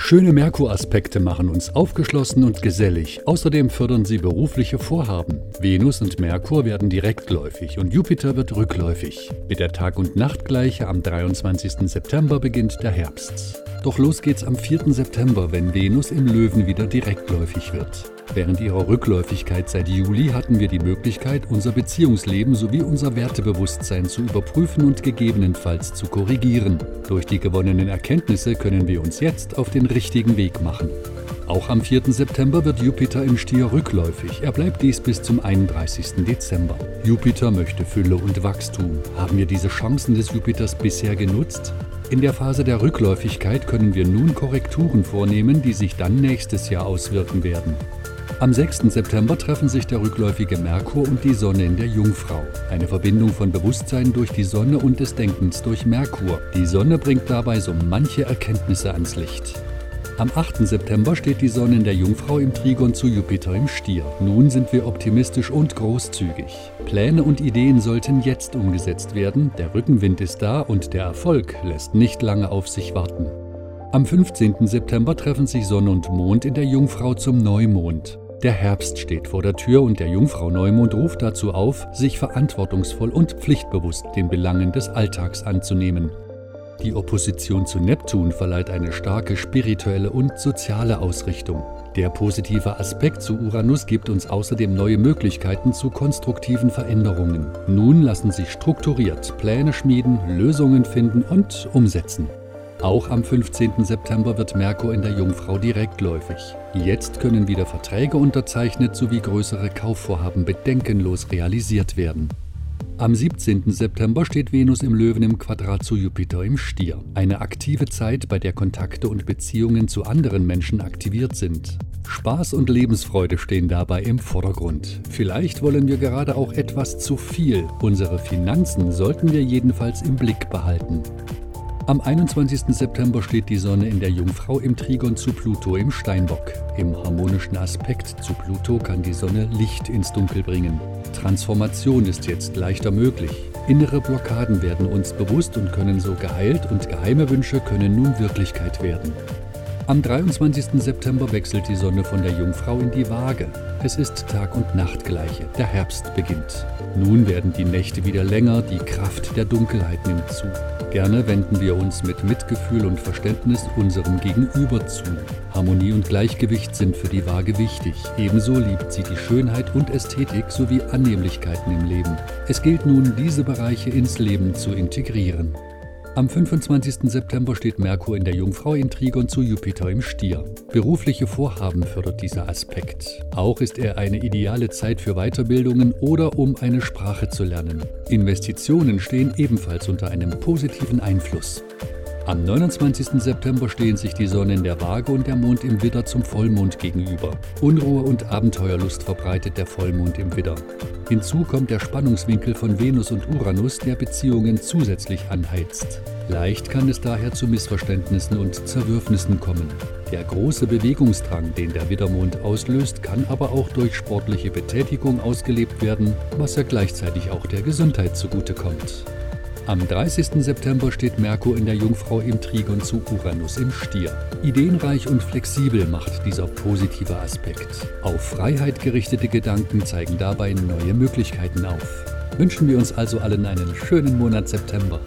Schöne Merkur-Aspekte machen uns aufgeschlossen und gesellig. Außerdem fördern sie berufliche Vorhaben. Venus und Merkur werden direktläufig und Jupiter wird rückläufig. Mit der Tag- und Nachtgleiche am 23. September beginnt der Herbst. Doch los geht's am 4. September, wenn Venus im Löwen wieder direktläufig wird. Während ihrer Rückläufigkeit seit Juli hatten wir die Möglichkeit, unser Beziehungsleben sowie unser Wertebewusstsein zu überprüfen und gegebenenfalls zu korrigieren. Durch die gewonnenen Erkenntnisse können wir uns jetzt auf den richtigen Weg machen. Auch am 4. September wird Jupiter im Stier rückläufig. Er bleibt dies bis zum 31. Dezember. Jupiter möchte Fülle und Wachstum. Haben wir diese Chancen des Jupiters bisher genutzt? In der Phase der Rückläufigkeit können wir nun Korrekturen vornehmen, die sich dann nächstes Jahr auswirken werden. Am 6. September treffen sich der rückläufige Merkur und die Sonne in der Jungfrau. Eine Verbindung von Bewusstsein durch die Sonne und des Denkens durch Merkur. Die Sonne bringt dabei so manche Erkenntnisse ans Licht. Am 8. September steht die Sonne in der Jungfrau im Trigon zu Jupiter im Stier. Nun sind wir optimistisch und großzügig. Pläne und Ideen sollten jetzt umgesetzt werden, der Rückenwind ist da und der Erfolg lässt nicht lange auf sich warten. Am 15. September treffen sich Sonne und Mond in der Jungfrau zum Neumond. Der Herbst steht vor der Tür und der Jungfrau Neumond ruft dazu auf, sich verantwortungsvoll und pflichtbewusst den Belangen des Alltags anzunehmen. Die Opposition zu Neptun verleiht eine starke spirituelle und soziale Ausrichtung. Der positive Aspekt zu Uranus gibt uns außerdem neue Möglichkeiten zu konstruktiven Veränderungen. Nun lassen sich strukturiert Pläne schmieden, Lösungen finden und umsetzen. Auch am 15. September wird Merkur in der Jungfrau direktläufig. Jetzt können wieder Verträge unterzeichnet sowie größere Kaufvorhaben bedenkenlos realisiert werden. Am 17. September steht Venus im Löwen im Quadrat zu Jupiter im Stier. Eine aktive Zeit, bei der Kontakte und Beziehungen zu anderen Menschen aktiviert sind. Spaß und Lebensfreude stehen dabei im Vordergrund. Vielleicht wollen wir gerade auch etwas zu viel. Unsere Finanzen sollten wir jedenfalls im Blick behalten. Am 21. September steht die Sonne in der Jungfrau im Trigon zu Pluto im Steinbock. Im harmonischen Aspekt zu Pluto kann die Sonne Licht ins Dunkel bringen. Transformation ist jetzt leichter möglich. Innere Blockaden werden uns bewusst und können so geheilt und geheime Wünsche können nun Wirklichkeit werden. Am 23. September wechselt die Sonne von der Jungfrau in die Waage. Es ist Tag- und Nachtgleiche. Der Herbst beginnt. Nun werden die Nächte wieder länger, die Kraft der Dunkelheit nimmt zu. Gerne wenden wir uns mit Mitgefühl und Verständnis unserem Gegenüber zu. Harmonie und Gleichgewicht sind für die Waage wichtig. Ebenso liebt sie die Schönheit und Ästhetik sowie Annehmlichkeiten im Leben. Es gilt nun, diese Bereiche ins Leben zu integrieren. Am 25. September steht Merkur in der Jungfrau in Trigon zu Jupiter im Stier. Berufliche Vorhaben fördert dieser Aspekt. Auch ist er eine ideale Zeit für Weiterbildungen oder um eine Sprache zu lernen. Investitionen stehen ebenfalls unter einem positiven Einfluss. Am 29. September stehen sich die Sonne in der Waage und der Mond im Widder zum Vollmond gegenüber. Unruhe und Abenteuerlust verbreitet der Vollmond im Widder. Hinzu kommt der Spannungswinkel von Venus und Uranus, der Beziehungen zusätzlich anheizt. Leicht kann es daher zu Missverständnissen und Zerwürfnissen kommen. Der große Bewegungsdrang, den der Widdermond auslöst, kann aber auch durch sportliche Betätigung ausgelebt werden, was ja gleichzeitig auch der Gesundheit zugutekommt. Am 30. September steht Merkur in der Jungfrau im Trigon zu Uranus im Stier. Ideenreich und flexibel macht dieser positive Aspekt. Auf Freiheit gerichtete Gedanken zeigen dabei neue Möglichkeiten auf. Wünschen wir uns also allen einen schönen Monat September.